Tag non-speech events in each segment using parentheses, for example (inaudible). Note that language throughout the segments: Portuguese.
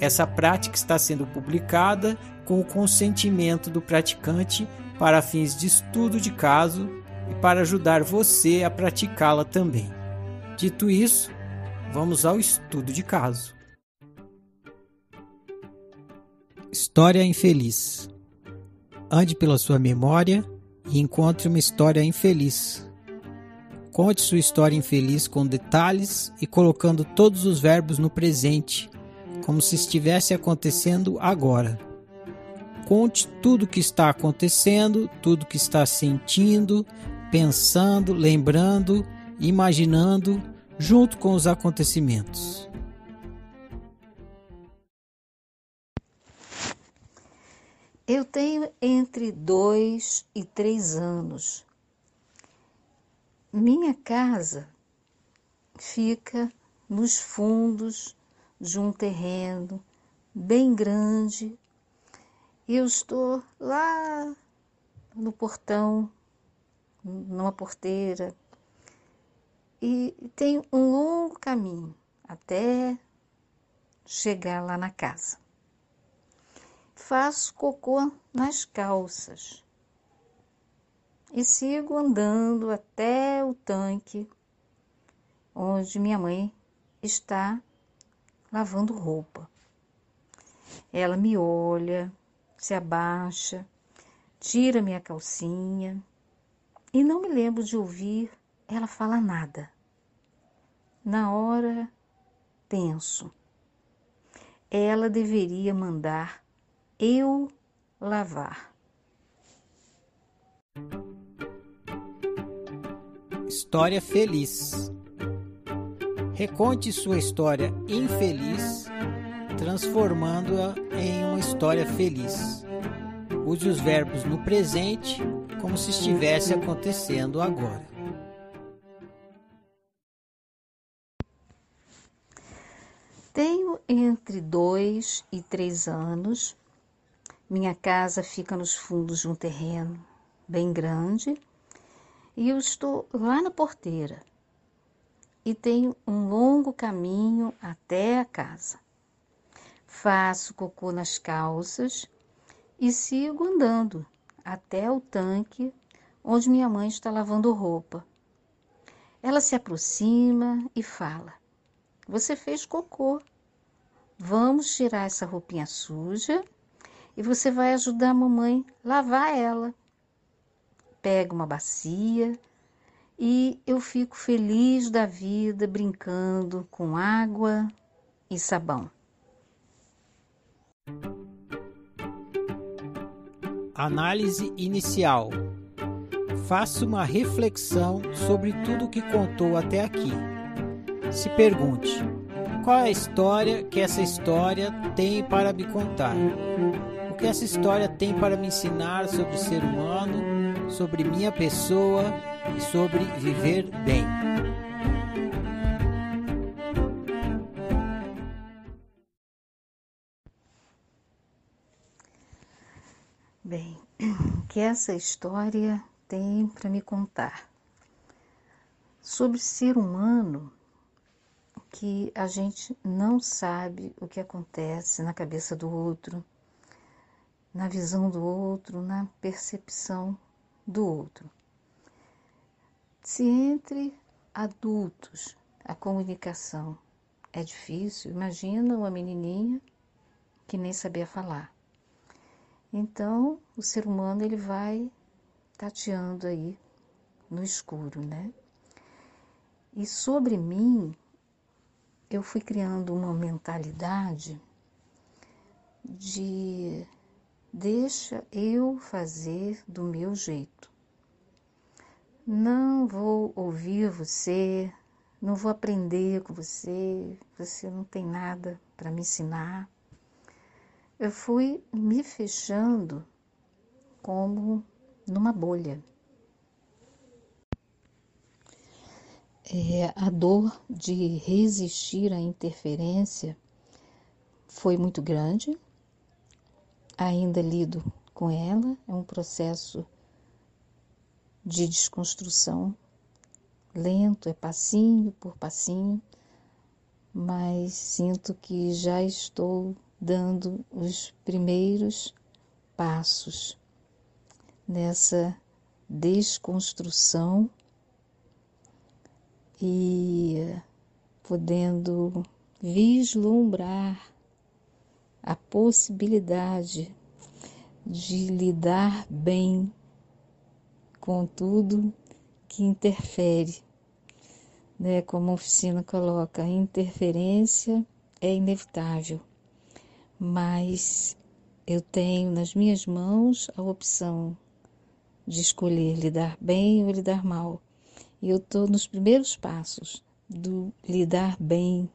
Essa prática está sendo publicada com o consentimento do praticante para fins de estudo de caso e para ajudar você a praticá-la também. Dito isso, vamos ao estudo de caso. História infeliz. Ande pela sua memória e encontre uma história infeliz. Conte sua história infeliz com detalhes e colocando todos os verbos no presente, como se estivesse acontecendo agora. Conte tudo o que está acontecendo, tudo que está sentindo, pensando, lembrando, imaginando, junto com os acontecimentos. Eu tenho entre dois e três anos. Minha casa fica nos fundos de um terreno bem grande. Eu estou lá no portão, numa porteira, e tenho um longo caminho até chegar lá na casa faço cocô nas calças e sigo andando até o tanque onde minha mãe está lavando roupa. Ela me olha, se abaixa, tira minha calcinha e não me lembro de ouvir ela falar nada. Na hora, penso, ela deveria mandar eu lavar. História feliz. Reconte sua história infeliz, transformando-a em uma história feliz. Use os verbos no presente como se estivesse acontecendo agora. Tenho entre dois e três anos minha casa fica nos fundos de um terreno bem grande e eu estou lá na porteira e tenho um longo caminho até a casa. Faço cocô nas calças e sigo andando até o tanque onde minha mãe está lavando roupa. Ela se aproxima e fala: Você fez cocô. Vamos tirar essa roupinha suja e você vai ajudar a mamãe a lavar ela. Pega uma bacia e eu fico feliz da vida brincando com água e sabão. Análise inicial. Faça uma reflexão sobre tudo o que contou até aqui. Se pergunte: qual é a história que essa história tem para me contar? O que essa história tem para me ensinar sobre ser humano, sobre minha pessoa e sobre viver bem? Bem, (clears throat) que essa história tem para me contar? Sobre ser humano que a gente não sabe o que acontece na cabeça do outro, na visão do outro, na percepção do outro. Se entre adultos a comunicação é difícil, imagina uma menininha que nem sabia falar. Então, o ser humano ele vai tateando aí no escuro, né? E sobre mim, eu fui criando uma mentalidade de deixa eu fazer do meu jeito. Não vou ouvir você, não vou aprender com você, você não tem nada para me ensinar. Eu fui me fechando como numa bolha. É, a dor de resistir à interferência foi muito grande. Ainda lido com ela, é um processo de desconstrução. Lento, é passinho por passinho, mas sinto que já estou dando os primeiros passos nessa desconstrução e podendo vislumbrar a possibilidade de lidar bem com tudo que interfere. Né? Como a oficina coloca, interferência é inevitável, mas eu tenho nas minhas mãos a opção de escolher lidar bem ou lidar mal. E eu estou nos primeiros passos do lidar bem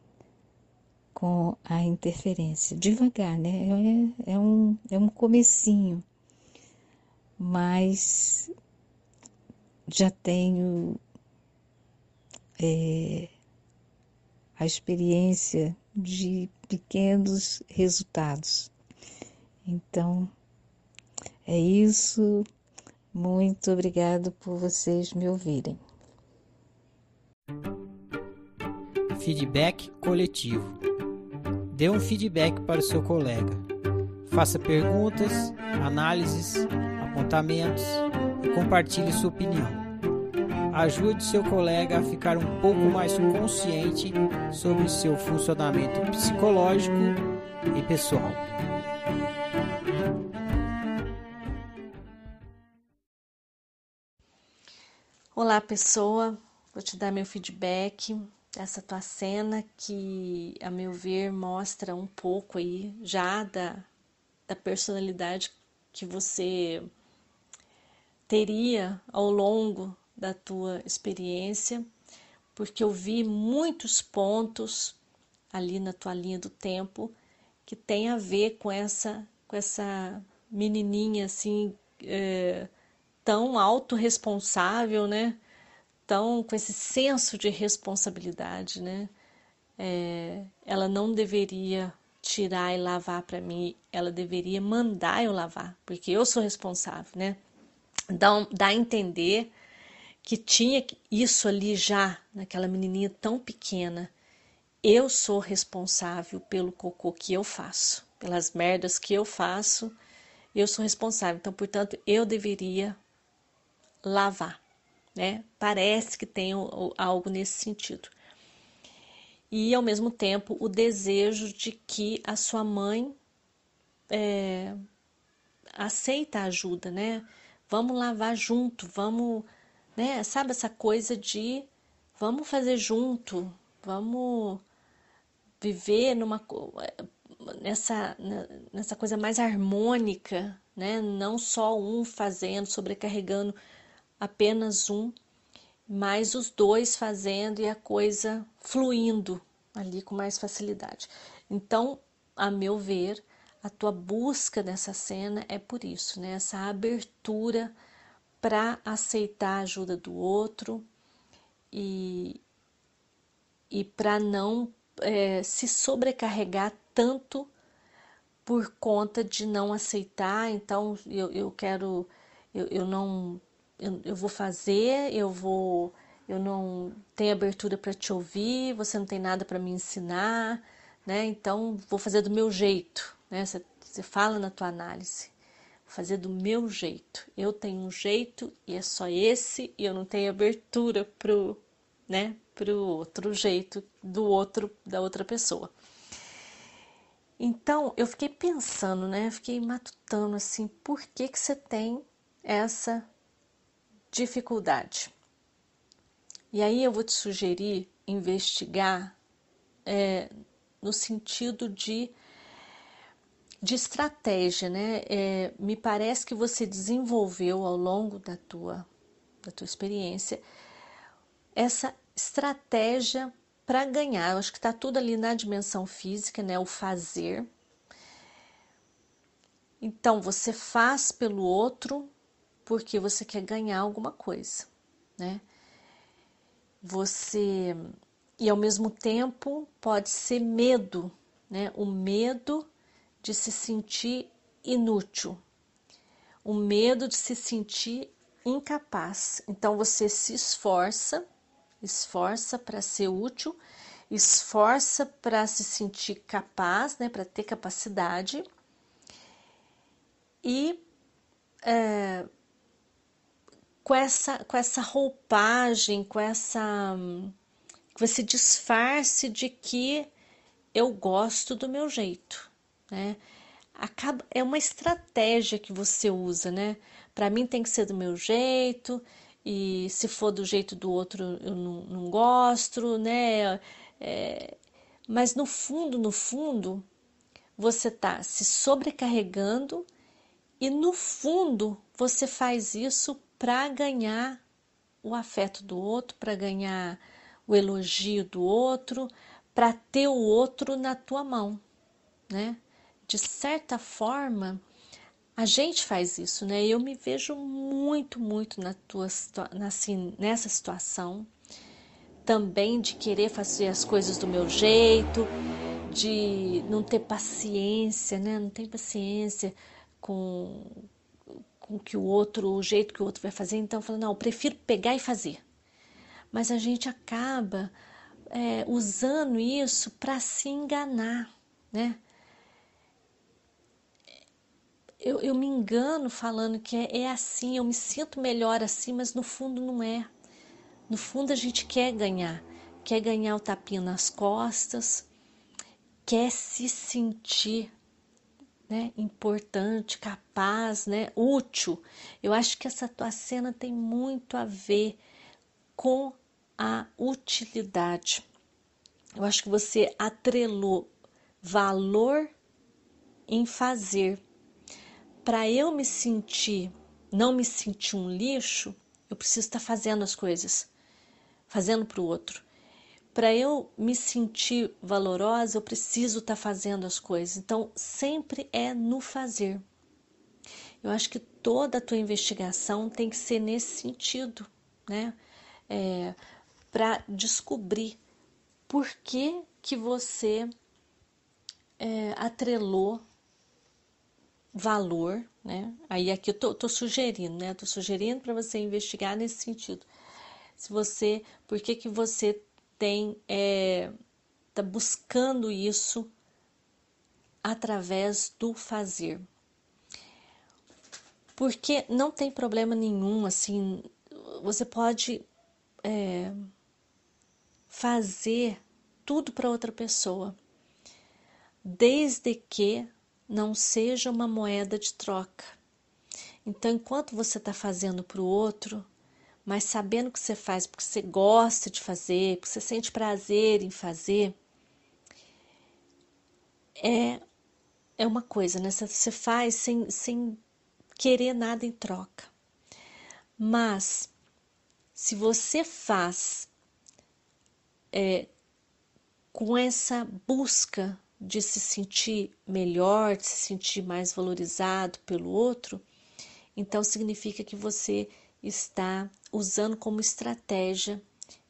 com a interferência. Devagar, né? É, é, um, é um comecinho. Mas já tenho é, a experiência de pequenos resultados. Então, é isso. Muito obrigado por vocês me ouvirem. Feedback coletivo. Dê um feedback para o seu colega. Faça perguntas, análises, apontamentos compartilhe sua opinião. Ajude seu colega a ficar um pouco mais consciente sobre seu funcionamento psicológico e pessoal. Olá, pessoa. Vou te dar meu feedback dessa tua cena que, a meu ver, mostra um pouco aí já da, da personalidade que você teria ao longo da tua experiência, porque eu vi muitos pontos ali na tua linha do tempo que tem a ver com essa com essa menininha assim é, tão autorresponsável, né? Tão com esse senso de responsabilidade, né? É, ela não deveria tirar e lavar para mim, ela deveria mandar eu lavar, porque eu sou responsável, né? Dá, dá a entender que tinha isso ali já, naquela menininha tão pequena. Eu sou responsável pelo cocô que eu faço, pelas merdas que eu faço, eu sou responsável. Então, portanto, eu deveria lavar, né? Parece que tem algo nesse sentido. E ao mesmo tempo o desejo de que a sua mãe é, aceita a ajuda, né? Vamos lavar junto, vamos, né? Sabe essa coisa de vamos fazer junto, vamos viver numa nessa nessa coisa mais harmônica, né? Não só um fazendo, sobrecarregando apenas um, mas os dois fazendo e a coisa fluindo ali com mais facilidade. Então, a meu ver, a tua busca nessa cena é por isso, né? Essa abertura para aceitar a ajuda do outro e, e para não é, se sobrecarregar tanto por conta de não aceitar. Então, eu, eu quero, eu, eu não eu, eu vou fazer, eu vou, eu não tenho abertura para te ouvir, você não tem nada para me ensinar, né? Então vou fazer do meu jeito, né? Você, você fala na tua análise, vou fazer do meu jeito. Eu tenho um jeito e é só esse e eu não tenho abertura pro, né? Pro outro jeito do outro da outra pessoa. Então eu fiquei pensando, né? Fiquei matutando assim, por que que você tem essa dificuldade? E aí eu vou te sugerir investigar é, no sentido de de estratégia, né? É, me parece que você desenvolveu ao longo da tua, da tua experiência essa estratégia para ganhar. Eu acho que está tudo ali na dimensão física, né? O fazer. Então você faz pelo outro porque você quer ganhar alguma coisa, né? Você e ao mesmo tempo pode ser medo, né? O medo de se sentir inútil, o medo de se sentir incapaz. Então você se esforça, esforça para ser útil, esforça para se sentir capaz, né, para ter capacidade e é, com essa com essa roupagem, com essa com esse disfarce de que eu gosto do meu jeito, né? Acaba, é uma estratégia que você usa, né? Para mim tem que ser do meu jeito, e se for do jeito do outro eu não, não gosto, né? É, mas no fundo, no fundo, você está se sobrecarregando e no fundo você faz isso para ganhar o afeto do outro, para ganhar o elogio do outro, para ter o outro na tua mão, né? De certa forma, a gente faz isso, né? Eu me vejo muito, muito na tua, assim, nessa situação também de querer fazer as coisas do meu jeito, de não ter paciência, né? Não tem paciência com com que o outro, o jeito que o outro vai fazer. Então, falando, não, eu prefiro pegar e fazer. Mas a gente acaba é, usando isso para se enganar, né? Eu, eu me engano falando que é, é assim, eu me sinto melhor assim, mas no fundo não é. No fundo a gente quer ganhar, quer ganhar o tapinha nas costas, quer se sentir né, importante, capaz, né, útil. Eu acho que essa tua cena tem muito a ver com a utilidade. Eu acho que você atrelou valor em fazer para eu me sentir, não me sentir um lixo, eu preciso estar tá fazendo as coisas, fazendo para o outro. Para eu me sentir valorosa, eu preciso estar tá fazendo as coisas. Então, sempre é no fazer. Eu acho que toda a tua investigação tem que ser nesse sentido, né? É, para descobrir por que que você é, atrelou valor, né? Aí aqui eu tô, tô sugerindo, né? Tô sugerindo para você investigar nesse sentido. Se você, por que que você tem, é, tá buscando isso através do fazer? Porque não tem problema nenhum, assim, você pode é, fazer tudo para outra pessoa, desde que não seja uma moeda de troca. Então, enquanto você está fazendo para o outro, mas sabendo que você faz porque você gosta de fazer, porque você sente prazer em fazer, é, é uma coisa, né? Você faz sem, sem querer nada em troca. Mas, se você faz é, com essa busca de se sentir melhor, de se sentir mais valorizado pelo outro, então significa que você está usando como estratégia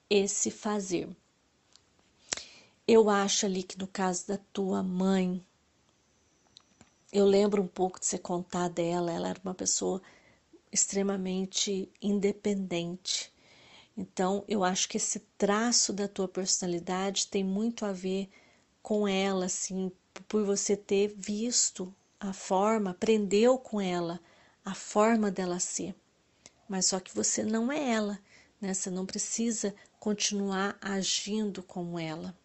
esse fazer. Eu acho ali que no caso da tua mãe, eu lembro um pouco de você contar dela, ela era uma pessoa extremamente independente. Então, eu acho que esse traço da tua personalidade tem muito a ver com ela, assim, por você ter visto a forma, aprendeu com ela a forma dela ser. Mas só que você não é ela, né? Você não precisa continuar agindo como ela.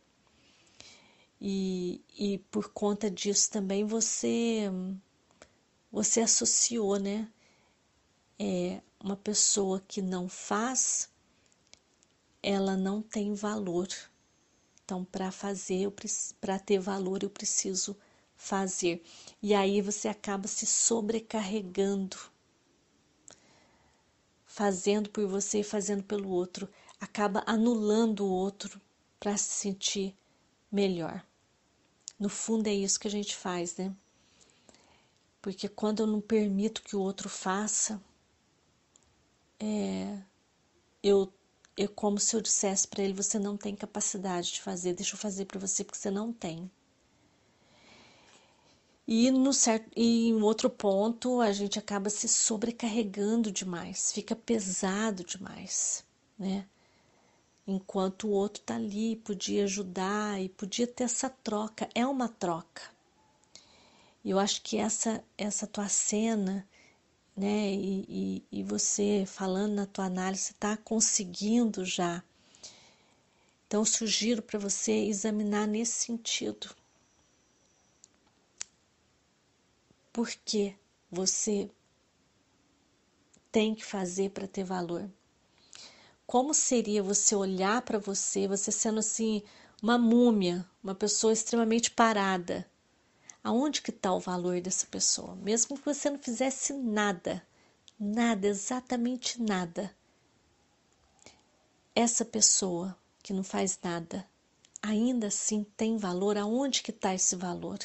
e, e por conta disso também você você associou, né? É, uma pessoa que não faz, ela não tem valor. Então, para fazer, para ter valor, eu preciso fazer. E aí você acaba se sobrecarregando, fazendo por você e fazendo pelo outro, acaba anulando o outro para se sentir melhor. No fundo é isso que a gente faz, né? Porque quando eu não permito que o outro faça, é, eu é como se eu dissesse para ele: você não tem capacidade de fazer, deixa eu fazer para você porque você não tem. E, no certo, e em outro ponto, a gente acaba se sobrecarregando demais, fica pesado demais, né? Enquanto o outro tá ali, podia ajudar e podia ter essa troca, é uma troca. E eu acho que essa essa tua cena, né, e, e, e você falando na tua análise, está conseguindo já. Então, sugiro para você examinar nesse sentido. Por que você tem que fazer para ter valor? Como seria você olhar para você, você sendo assim uma múmia, uma pessoa extremamente parada, Aonde que está o valor dessa pessoa? Mesmo que você não fizesse nada, nada, exatamente nada. Essa pessoa que não faz nada, ainda assim tem valor. Aonde que está esse valor?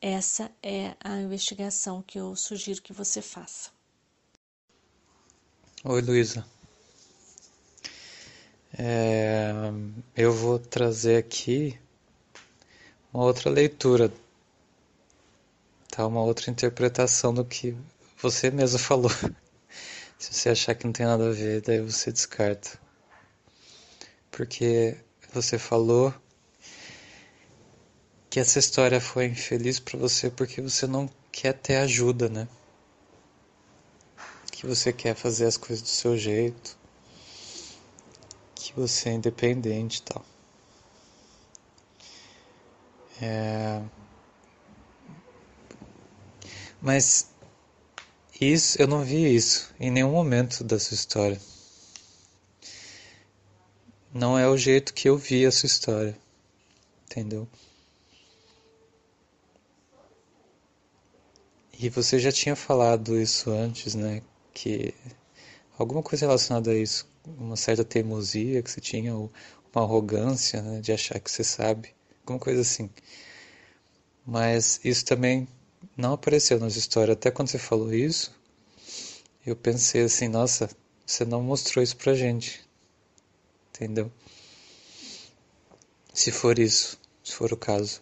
Essa é a investigação que eu sugiro que você faça. Oi, Luísa. É, eu vou trazer aqui uma outra leitura, tá? Uma outra interpretação do que você mesmo falou. (laughs) Se você achar que não tem nada a ver, daí você descarta. Porque você falou que essa história foi infeliz para você porque você não quer ter ajuda, né? Que você quer fazer as coisas do seu jeito, que você é independente e tal. É... Mas isso, eu não vi isso em nenhum momento da sua história. Não é o jeito que eu vi a sua história. Entendeu? E você já tinha falado isso antes, né? Que alguma coisa relacionada a isso, uma certa teimosia que você tinha, ou uma arrogância, né? De achar que você sabe alguma coisa assim. Mas isso também não apareceu nas histórias. Até quando você falou isso, eu pensei assim, nossa, você não mostrou isso pra gente. Entendeu? Se for isso, se for o caso.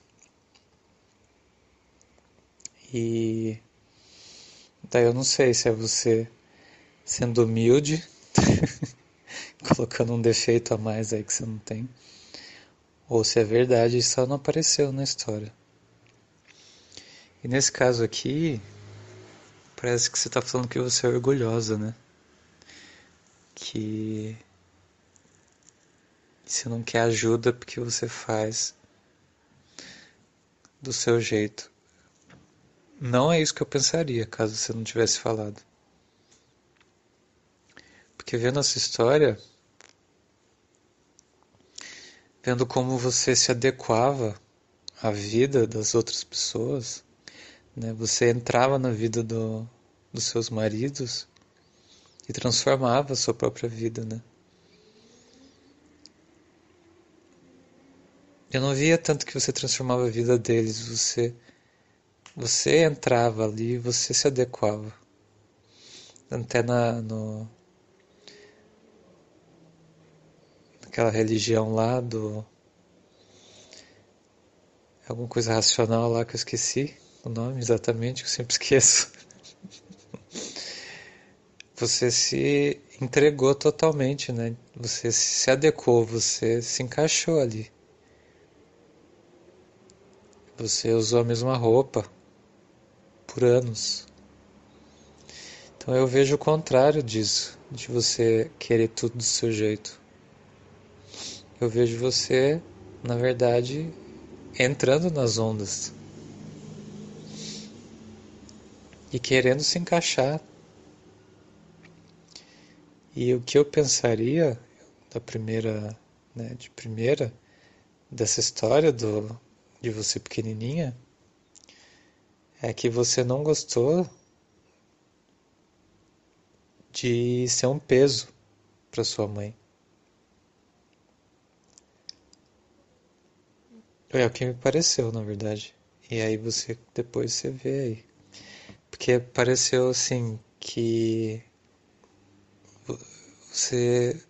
E daí eu não sei se é você sendo humilde, (laughs) colocando um defeito a mais aí que você não tem ou se é verdade e só não apareceu na história. E nesse caso aqui, parece que você está falando que você é orgulhosa, né? Que você não quer ajuda porque você faz do seu jeito. Não é isso que eu pensaria caso você não tivesse falado. Porque vendo essa história, vendo como você se adequava à vida das outras pessoas, né? Você entrava na vida do, dos seus maridos e transformava a sua própria vida, né? Eu não via tanto que você transformava a vida deles, você você entrava ali, você se adequava. Até na no aquela religião lá do. Alguma coisa racional lá que eu esqueci o nome exatamente, que eu sempre (laughs) esqueço. Você se entregou totalmente, né? Você se adequou, você se encaixou ali. Você usou a mesma roupa por anos. Então eu vejo o contrário disso, de você querer tudo do seu jeito eu vejo você na verdade, entrando nas ondas e querendo se encaixar. E o que eu pensaria da primeira, né, de primeira dessa história do de você pequenininha é que você não gostou de ser um peso para sua mãe. É o que me pareceu, na verdade. E aí você depois você vê aí. Porque pareceu assim que você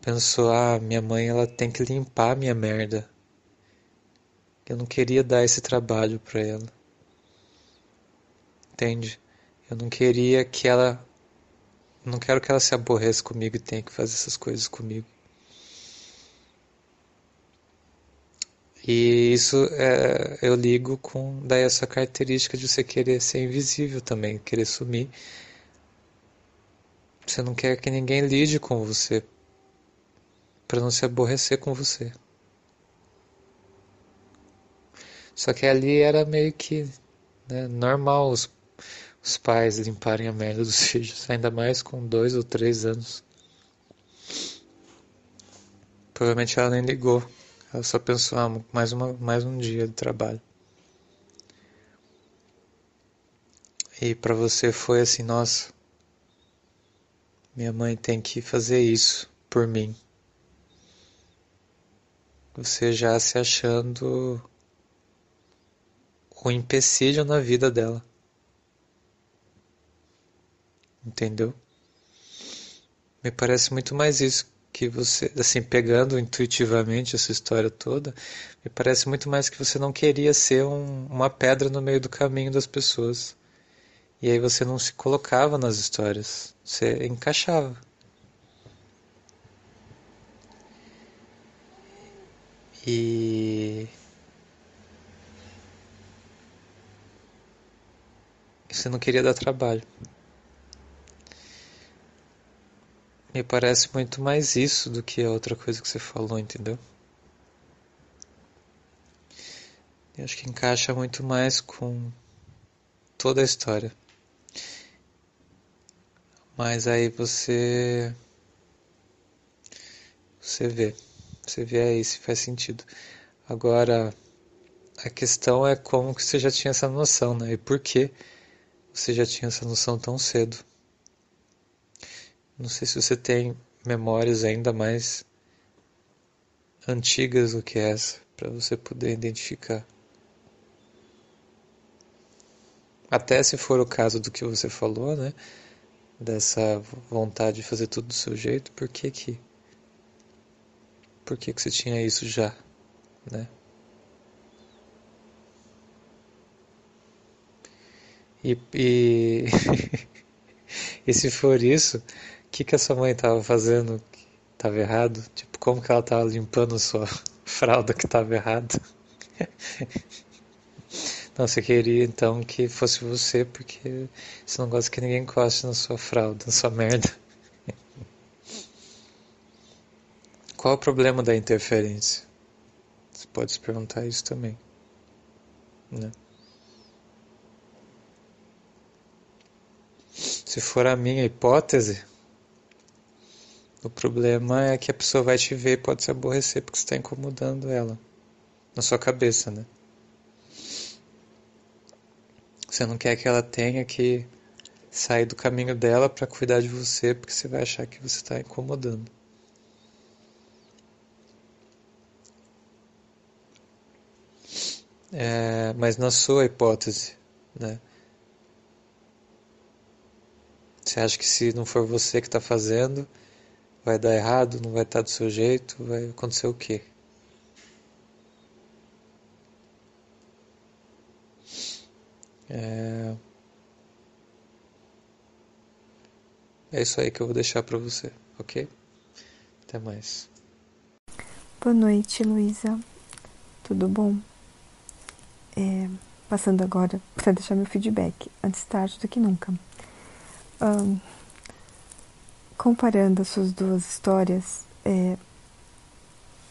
pensou, ah, minha mãe ela tem que limpar minha merda. Eu não queria dar esse trabalho para ela. Entende? Eu não queria que ela não quero que ela se aborreça comigo e tenha que fazer essas coisas comigo. E isso é, eu ligo com daí essa característica de você querer ser invisível também, querer sumir. Você não quer que ninguém lide com você para não se aborrecer com você. Só que ali era meio que né, normal os, os pais limparem a merda dos (laughs) filhos, ainda mais com dois ou três anos. Provavelmente ela nem ligou. Só pensou, ah, mais, uma, mais um dia de trabalho. E para você foi assim, nossa, minha mãe tem que fazer isso por mim. Você já se achando o empecilho na vida dela. Entendeu? Me parece muito mais isso que você, assim, pegando intuitivamente essa história toda, me parece muito mais que você não queria ser um, uma pedra no meio do caminho das pessoas. E aí você não se colocava nas histórias, você encaixava. E você não queria dar trabalho. Me parece muito mais isso do que a outra coisa que você falou, entendeu? Eu acho que encaixa muito mais com toda a história. Mas aí você você vê, você vê aí se faz sentido. Agora a questão é como que você já tinha essa noção, né? E por que você já tinha essa noção tão cedo? Não sei se você tem memórias ainda mais antigas do que essa para você poder identificar. Até se for o caso do que você falou, né? Dessa vontade de fazer tudo do seu jeito, por que que por que que você tinha isso já, né? E, e, (laughs) e se for isso, que, que a sua mãe estava fazendo que estava errado? Tipo, como que ela estava limpando sua (laughs) fralda que estava errada? (laughs) Não, você queria então que fosse você, porque você não gosta que ninguém encoste na sua fralda, na sua merda. (laughs) Qual o problema da interferência? Você pode se perguntar isso também. Né? Se for a minha hipótese, o problema é que a pessoa vai te ver e pode se aborrecer porque você está incomodando ela na sua cabeça, né? Você não quer que ela tenha que sair do caminho dela para cuidar de você porque você vai achar que você está incomodando. É, mas na sua hipótese, né? Você acha que se não for você que está fazendo, vai dar errado, não vai estar do seu jeito, vai acontecer o quê? É... é isso aí que eu vou deixar para você, ok? Até mais. Boa noite, Luísa. Tudo bom? É, passando agora para deixar meu feedback, antes tarde do que nunca. Um, comparando as suas duas histórias, é,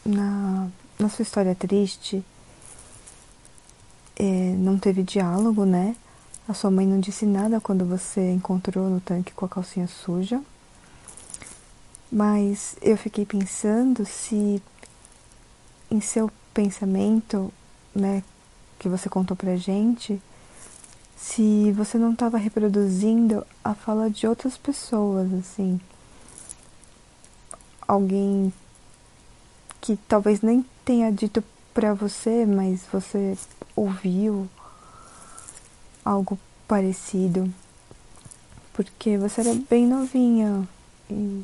na, na sua história triste, é, não teve diálogo, né? A sua mãe não disse nada quando você encontrou no tanque com a calcinha suja. Mas eu fiquei pensando se em seu pensamento, né, que você contou pra gente, se você não estava reproduzindo a fala de outras pessoas, assim. Alguém que talvez nem tenha dito pra você, mas você ouviu algo parecido. Porque você era bem novinha. E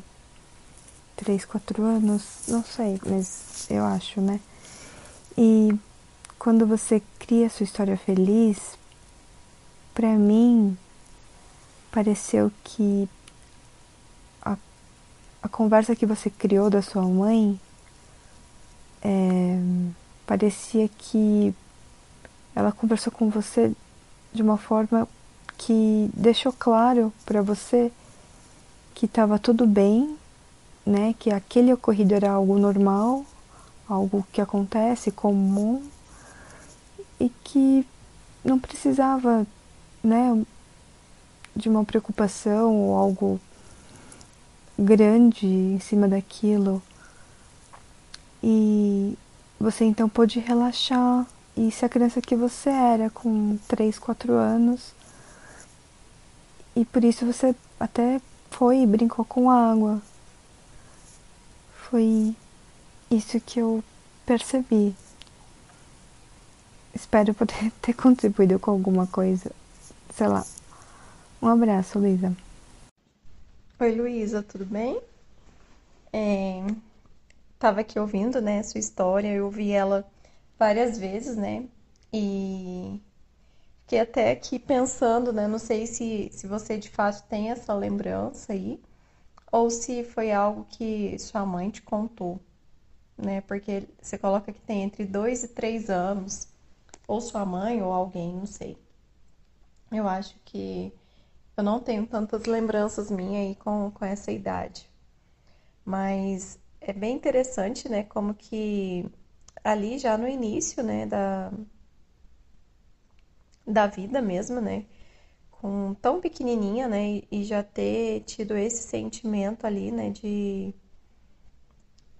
três, quatro anos, não sei, mas eu acho, né? E quando você cria sua história feliz, para mim pareceu que a conversa que você criou da sua mãe é, parecia que ela conversou com você de uma forma que deixou claro para você que estava tudo bem, né? Que aquele ocorrido era algo normal, algo que acontece comum e que não precisava né, de uma preocupação ou algo grande em cima daquilo. E você então pôde relaxar e ser a criança que você era com 3, 4 anos. E por isso você até foi e brincou com água. Foi isso que eu percebi. Espero poder (laughs) ter contribuído com alguma coisa sei lá. Um abraço, Luísa. Oi, Luísa, tudo bem? É, tava aqui ouvindo, né, sua história, eu ouvi ela várias vezes, né, e fiquei até aqui pensando, né, não sei se, se você de fato tem essa lembrança aí, ou se foi algo que sua mãe te contou, né, porque você coloca que tem entre dois e três anos, ou sua mãe ou alguém, não sei. Eu acho que eu não tenho tantas lembranças minhas aí com, com essa idade. Mas é bem interessante, né? Como que ali já no início, né, da, da vida mesmo, né? Com tão pequenininha, né? E já ter tido esse sentimento ali, né? De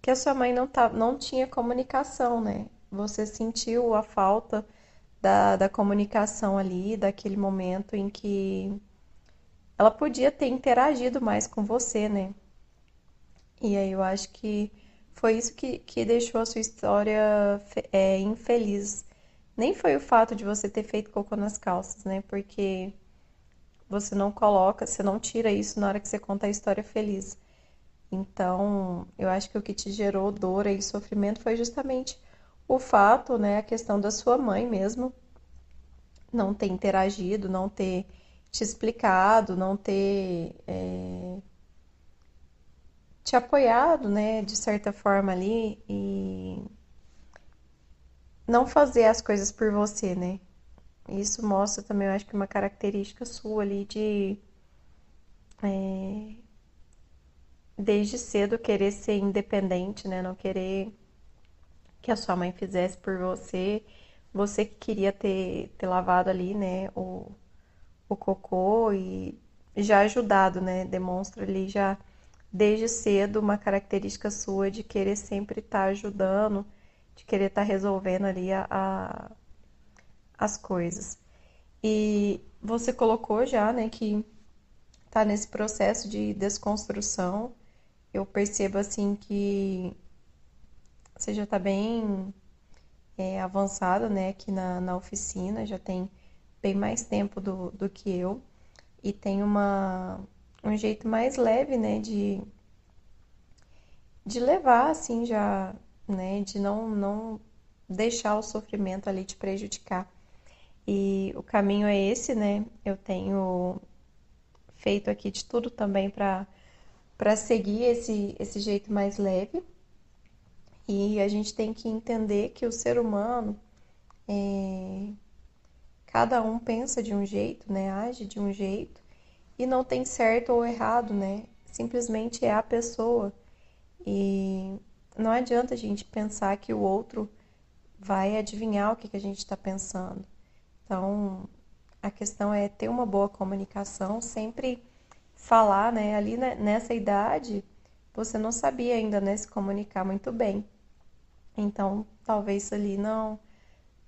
que a sua mãe não, tá, não tinha comunicação, né? Você sentiu a falta da, da comunicação ali, daquele momento em que ela podia ter interagido mais com você, né? E aí eu acho que foi isso que, que deixou a sua história é, infeliz. Nem foi o fato de você ter feito cocô nas calças, né? Porque você não coloca, você não tira isso na hora que você conta a história feliz. Então, eu acho que o que te gerou dor e sofrimento foi justamente o fato, né, a questão da sua mãe mesmo não ter interagido, não ter te explicado, não ter é, te apoiado, né, de certa forma ali e não fazer as coisas por você, né? Isso mostra também, eu acho que uma característica sua ali de é, desde cedo querer ser independente, né? Não querer que a sua mãe fizesse por você. Você que queria ter, ter lavado ali, né, o, o cocô e já ajudado, né? Demonstra ali já desde cedo uma característica sua de querer sempre estar tá ajudando, de querer estar tá resolvendo ali a, a, as coisas. E você colocou já, né, que tá nesse processo de desconstrução. Eu percebo assim que você já está bem é, avançado, né, aqui na, na oficina, já tem bem mais tempo do, do que eu e tem uma, um jeito mais leve, né, de, de levar, assim, já, né, de não, não deixar o sofrimento ali te prejudicar. E o caminho é esse, né, eu tenho feito aqui de tudo também para para seguir esse, esse jeito mais leve, e a gente tem que entender que o ser humano, é... cada um pensa de um jeito, né? Age de um jeito e não tem certo ou errado, né? Simplesmente é a pessoa. E não adianta a gente pensar que o outro vai adivinhar o que, que a gente está pensando. Então, a questão é ter uma boa comunicação, sempre falar, né? Ali nessa idade, você não sabia ainda né, se comunicar muito bem. Então, talvez ali não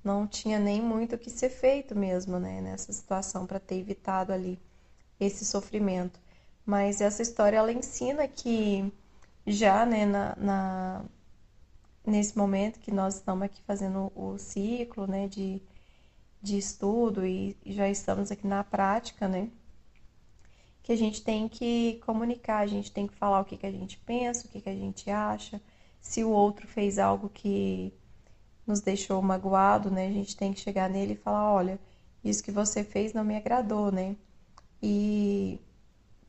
não tinha nem muito o que ser feito mesmo, né, nessa situação para ter evitado ali esse sofrimento. Mas essa história ela ensina que já, né, na, na nesse momento que nós estamos aqui fazendo o ciclo, né, de, de estudo e já estamos aqui na prática, né, que a gente tem que comunicar, a gente tem que falar o que, que a gente pensa, o que, que a gente acha, se o outro fez algo que nos deixou magoado, né, a gente tem que chegar nele e falar, olha, isso que você fez não me agradou, né, e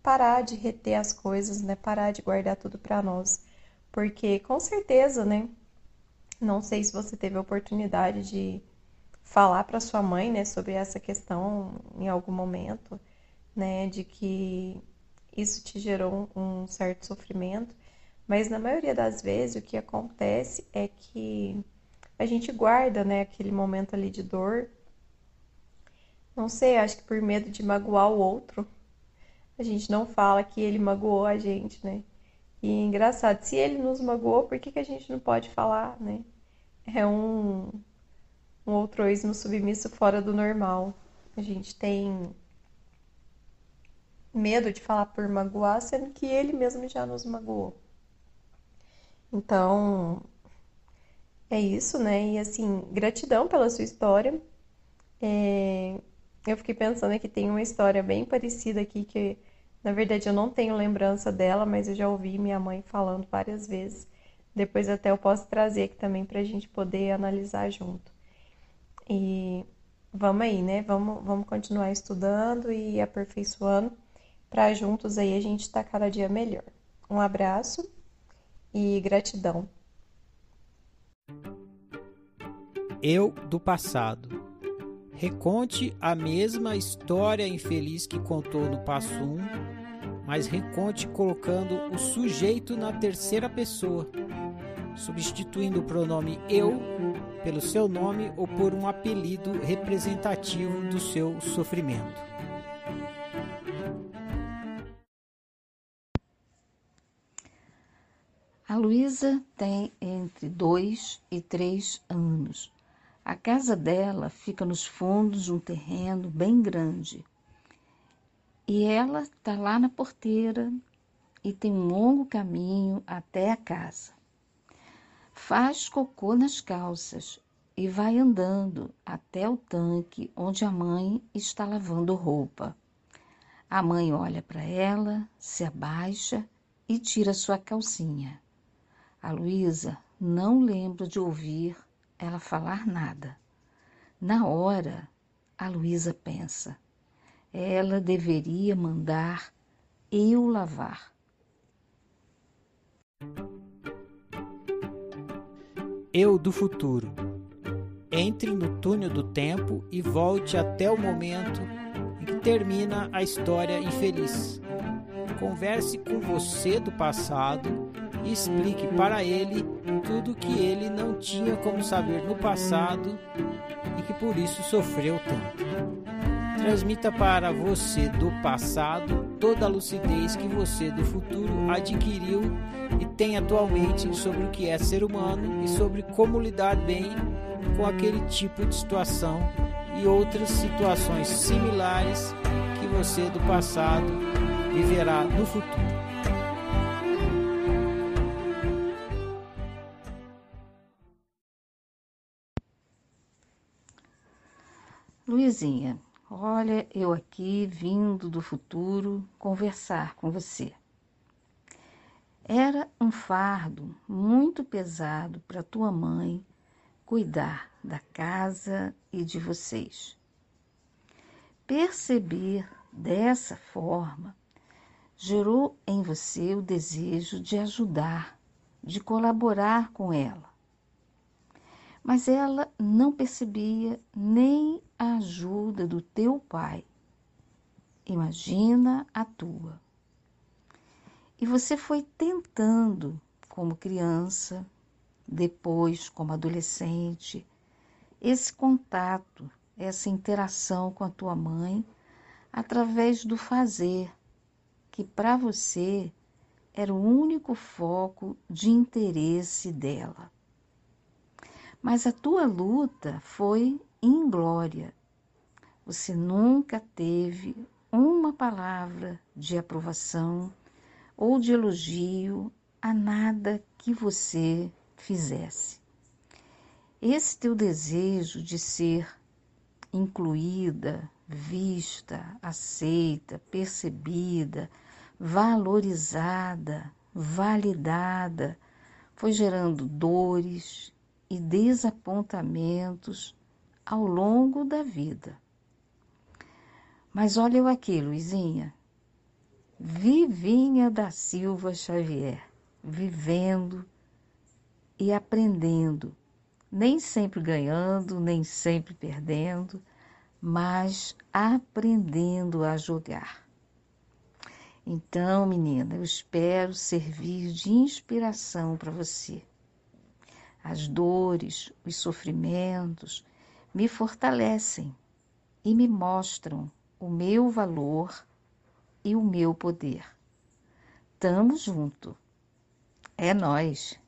parar de reter as coisas, né, parar de guardar tudo para nós, porque com certeza, né, não sei se você teve a oportunidade de falar para sua mãe, né, sobre essa questão em algum momento, né, de que isso te gerou um certo sofrimento, mas na maioria das vezes o que acontece é que a gente guarda, né, aquele momento ali de dor. Não sei, acho que por medo de magoar o outro, a gente não fala que ele magoou a gente, né? E engraçado, se ele nos magoou, por que, que a gente não pode falar, né? É um, um altruísmo submisso fora do normal. A gente tem medo de falar por magoar, sendo que ele mesmo já nos magoou. Então, é isso, né? E assim, gratidão pela sua história. É... Eu fiquei pensando que tem uma história bem parecida aqui que na verdade, eu não tenho lembrança dela, mas eu já ouvi minha mãe falando várias vezes. Depois até eu posso trazer aqui também para a gente poder analisar junto. E vamos aí, né? Vamos, vamos continuar estudando e aperfeiçoando para juntos aí a gente estar tá cada dia melhor. Um abraço e gratidão. Eu do passado. Reconte a mesma história infeliz que contou no passo 1, mas reconte colocando o sujeito na terceira pessoa, substituindo o pronome eu pelo seu nome ou por um apelido representativo do seu sofrimento. A Luísa tem entre dois e três anos. A casa dela fica nos fundos de um terreno bem grande. E ela está lá na porteira e tem um longo caminho até a casa. Faz cocô nas calças e vai andando até o tanque onde a mãe está lavando roupa. A mãe olha para ela, se abaixa e tira sua calcinha. A Luísa não lembra de ouvir ela falar nada. Na hora, a Luísa pensa: ela deveria mandar eu lavar. Eu do futuro. Entre no túnel do tempo e volte até o momento em que termina a história infeliz. Converse com você do passado e explique para ele tudo que ele não tinha como saber no passado e que por isso sofreu tanto. Transmita para você do passado toda a lucidez que você do futuro adquiriu e tem atualmente sobre o que é ser humano e sobre como lidar bem com aquele tipo de situação e outras situações similares que você do passado viverá no futuro. Luizinha, olha eu aqui vindo do futuro conversar com você. Era um fardo muito pesado para tua mãe cuidar da casa e de vocês. Perceber dessa forma gerou em você o desejo de ajudar, de colaborar com ela mas ela não percebia nem a ajuda do teu pai. Imagina a tua. E você foi tentando, como criança, depois como adolescente, esse contato, essa interação com a tua mãe através do fazer, que para você era o único foco de interesse dela. Mas a tua luta foi inglória. Você nunca teve uma palavra de aprovação ou de elogio a nada que você fizesse. Esse teu desejo de ser incluída, vista, aceita, percebida, valorizada, validada, foi gerando dores e desapontamentos ao longo da vida. Mas olha eu aqui, Luizinha. Vivinha da Silva Xavier, vivendo e aprendendo, nem sempre ganhando, nem sempre perdendo, mas aprendendo a jogar. Então, menina, eu espero servir de inspiração para você. As dores, os sofrimentos me fortalecem e me mostram o meu valor e o meu poder. Tamo junto. É nós.